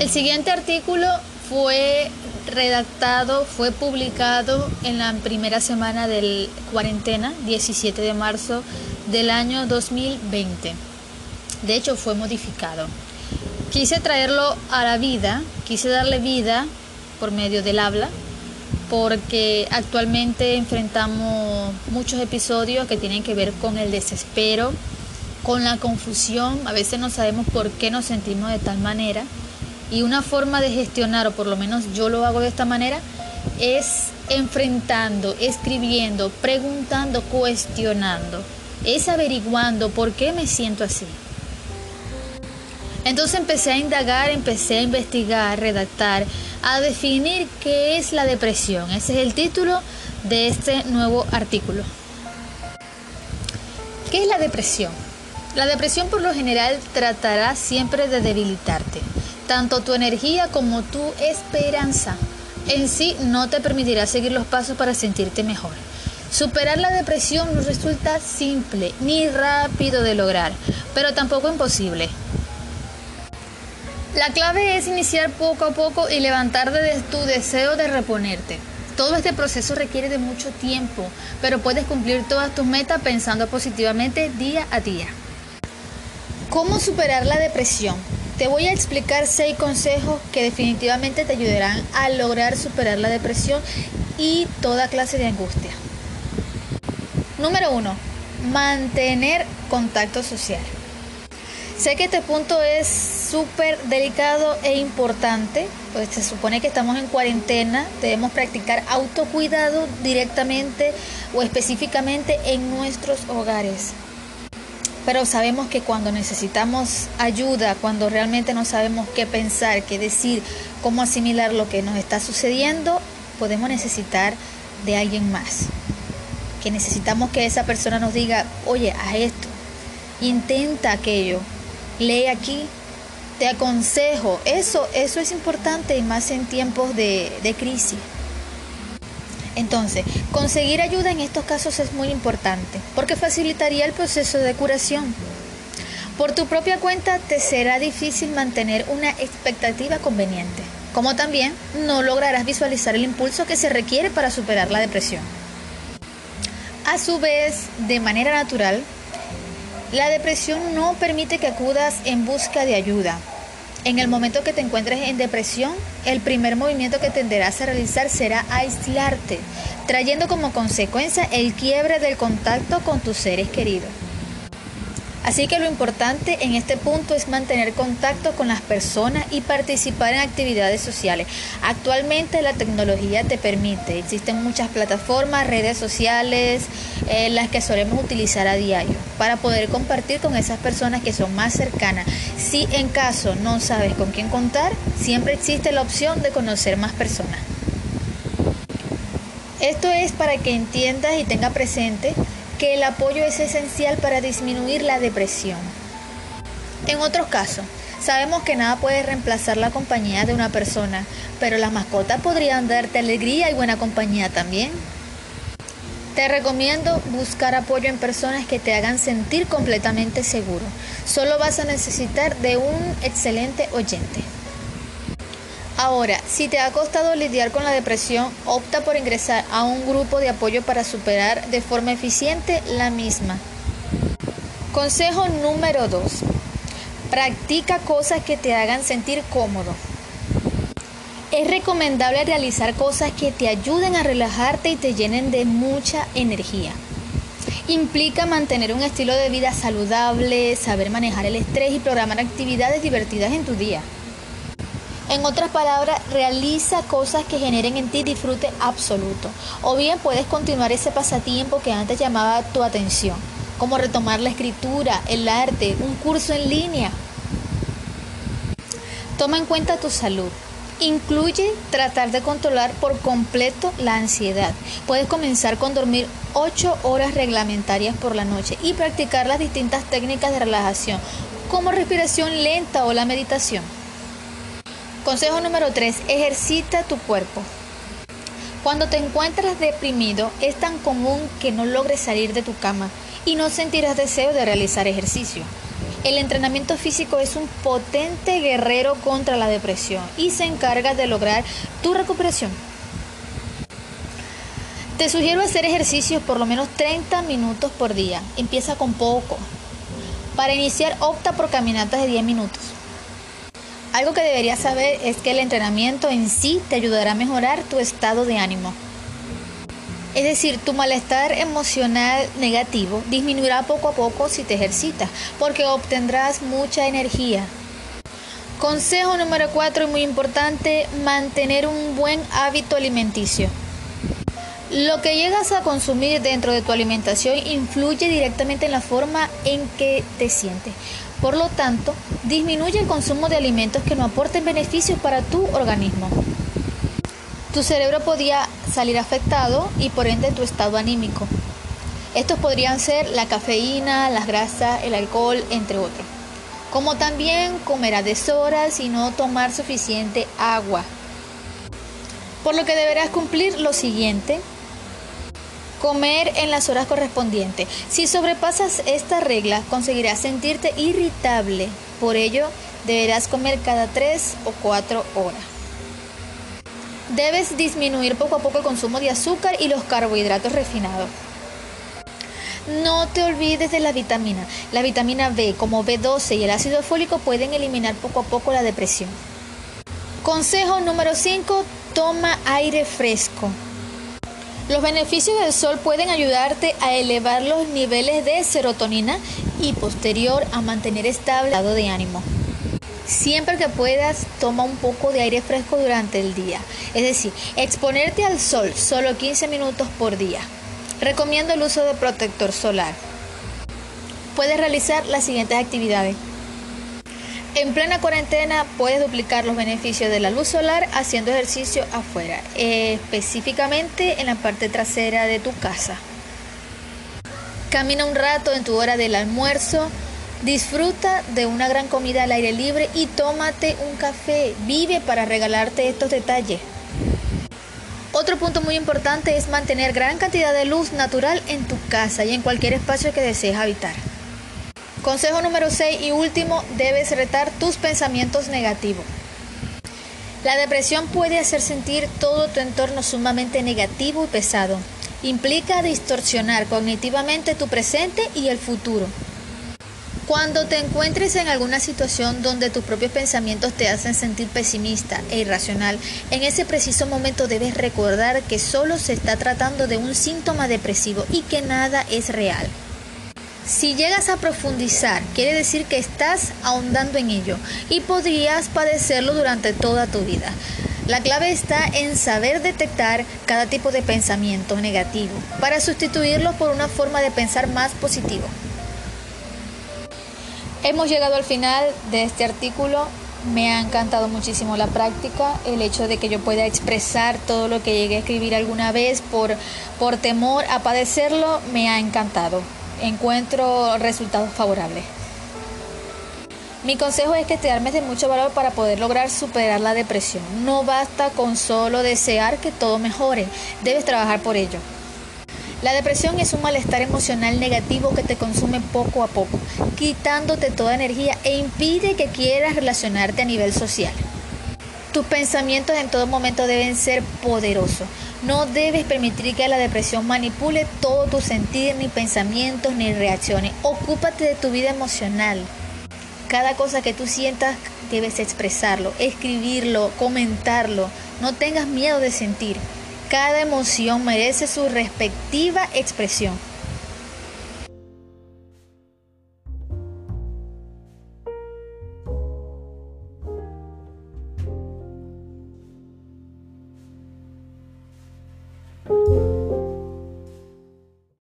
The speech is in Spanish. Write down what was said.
El siguiente artículo fue redactado, fue publicado en la primera semana del cuarentena, 17 de marzo del año 2020. De hecho, fue modificado. Quise traerlo a la vida, quise darle vida por medio del habla, porque actualmente enfrentamos muchos episodios que tienen que ver con el desespero, con la confusión, a veces no sabemos por qué nos sentimos de tal manera y una forma de gestionar, o por lo menos yo lo hago de esta manera, es enfrentando, escribiendo, preguntando, cuestionando, es averiguando por qué me siento así. Entonces empecé a indagar, empecé a investigar, redactar, a definir qué es la depresión. Ese es el título de este nuevo artículo. ¿Qué es la depresión? La depresión por lo general tratará siempre de debilitarte tanto tu energía como tu esperanza en sí no te permitirá seguir los pasos para sentirte mejor. Superar la depresión no resulta simple ni rápido de lograr, pero tampoco imposible. La clave es iniciar poco a poco y levantarte de tu deseo de reponerte. Todo este proceso requiere de mucho tiempo, pero puedes cumplir todas tus metas pensando positivamente día a día. ¿Cómo superar la depresión? Te voy a explicar seis consejos que definitivamente te ayudarán a lograr superar la depresión y toda clase de angustia. Número uno, mantener contacto social. Sé que este punto es súper delicado e importante, pues se supone que estamos en cuarentena, debemos practicar autocuidado directamente o específicamente en nuestros hogares pero sabemos que cuando necesitamos ayuda, cuando realmente no sabemos qué pensar, qué decir, cómo asimilar lo que nos está sucediendo, podemos necesitar de alguien más. Que necesitamos que esa persona nos diga, oye, haz esto, intenta aquello, lee aquí, te aconsejo. Eso, eso es importante y más en tiempos de, de crisis. Entonces, conseguir ayuda en estos casos es muy importante porque facilitaría el proceso de curación. Por tu propia cuenta te será difícil mantener una expectativa conveniente, como también no lograrás visualizar el impulso que se requiere para superar la depresión. A su vez, de manera natural, la depresión no permite que acudas en busca de ayuda, en el momento que te encuentres en depresión, el primer movimiento que tenderás a realizar será aislarte, trayendo como consecuencia el quiebre del contacto con tus seres queridos. Así que lo importante en este punto es mantener contacto con las personas y participar en actividades sociales. Actualmente la tecnología te permite, existen muchas plataformas, redes sociales, eh, las que solemos utilizar a diario para poder compartir con esas personas que son más cercanas. Si en caso no sabes con quién contar, siempre existe la opción de conocer más personas. Esto es para que entiendas y tengas presente que el apoyo es esencial para disminuir la depresión. En otros casos, sabemos que nada puede reemplazar la compañía de una persona, pero las mascotas podrían darte alegría y buena compañía también. Te recomiendo buscar apoyo en personas que te hagan sentir completamente seguro. Solo vas a necesitar de un excelente oyente. Ahora, si te ha costado lidiar con la depresión, opta por ingresar a un grupo de apoyo para superar de forma eficiente la misma. Consejo número 2. Practica cosas que te hagan sentir cómodo. Es recomendable realizar cosas que te ayuden a relajarte y te llenen de mucha energía. Implica mantener un estilo de vida saludable, saber manejar el estrés y programar actividades divertidas en tu día. En otras palabras, realiza cosas que generen en ti disfrute absoluto. O bien puedes continuar ese pasatiempo que antes llamaba tu atención, como retomar la escritura, el arte, un curso en línea. Toma en cuenta tu salud. Incluye tratar de controlar por completo la ansiedad. Puedes comenzar con dormir 8 horas reglamentarias por la noche y practicar las distintas técnicas de relajación, como respiración lenta o la meditación. Consejo número 3. Ejercita tu cuerpo. Cuando te encuentras deprimido, es tan común que no logres salir de tu cama y no sentirás deseo de realizar ejercicio. El entrenamiento físico es un potente guerrero contra la depresión y se encarga de lograr tu recuperación. Te sugiero hacer ejercicios por lo menos 30 minutos por día. Empieza con poco. Para iniciar, opta por caminatas de 10 minutos. Algo que deberías saber es que el entrenamiento en sí te ayudará a mejorar tu estado de ánimo. Es decir, tu malestar emocional negativo disminuirá poco a poco si te ejercitas, porque obtendrás mucha energía. Consejo número 4 y muy importante, mantener un buen hábito alimenticio. Lo que llegas a consumir dentro de tu alimentación influye directamente en la forma en que te sientes. Por lo tanto, disminuye el consumo de alimentos que no aporten beneficios para tu organismo. Tu cerebro podría salir afectado y por ende tu estado anímico. Estos podrían ser la cafeína, las grasas, el alcohol, entre otros. Como también comer a deshoras y no tomar suficiente agua. Por lo que deberás cumplir lo siguiente Comer en las horas correspondientes. Si sobrepasas esta regla, conseguirás sentirte irritable. Por ello, deberás comer cada 3 o 4 horas. Debes disminuir poco a poco el consumo de azúcar y los carbohidratos refinados. No te olvides de la vitamina. La vitamina B, como B12 y el ácido fólico, pueden eliminar poco a poco la depresión. Consejo número 5. Toma aire fresco. Los beneficios del sol pueden ayudarte a elevar los niveles de serotonina y posterior a mantener estable el estado de ánimo. Siempre que puedas, toma un poco de aire fresco durante el día. Es decir, exponerte al sol solo 15 minutos por día. Recomiendo el uso de protector solar. Puedes realizar las siguientes actividades. En plena cuarentena puedes duplicar los beneficios de la luz solar haciendo ejercicio afuera, específicamente en la parte trasera de tu casa. Camina un rato en tu hora del almuerzo, disfruta de una gran comida al aire libre y tómate un café. Vive para regalarte estos detalles. Otro punto muy importante es mantener gran cantidad de luz natural en tu casa y en cualquier espacio que desees habitar. Consejo número 6 y último, debes retar tus pensamientos negativos. La depresión puede hacer sentir todo tu entorno sumamente negativo y pesado. Implica distorsionar cognitivamente tu presente y el futuro. Cuando te encuentres en alguna situación donde tus propios pensamientos te hacen sentir pesimista e irracional, en ese preciso momento debes recordar que solo se está tratando de un síntoma depresivo y que nada es real. Si llegas a profundizar, quiere decir que estás ahondando en ello y podrías padecerlo durante toda tu vida. La clave está en saber detectar cada tipo de pensamiento negativo para sustituirlo por una forma de pensar más positivo. Hemos llegado al final de este artículo. Me ha encantado muchísimo la práctica, el hecho de que yo pueda expresar todo lo que llegué a escribir alguna vez por, por temor a padecerlo, me ha encantado encuentro resultados favorables. Mi consejo es que te armes de mucho valor para poder lograr superar la depresión. No basta con solo desear que todo mejore, debes trabajar por ello. La depresión es un malestar emocional negativo que te consume poco a poco, quitándote toda energía e impide que quieras relacionarte a nivel social. Tus pensamientos en todo momento deben ser poderosos. No debes permitir que la depresión manipule todo tu sentir, ni pensamientos, ni reacciones. Ocúpate de tu vida emocional. Cada cosa que tú sientas debes expresarlo, escribirlo, comentarlo. No tengas miedo de sentir. Cada emoción merece su respectiva expresión.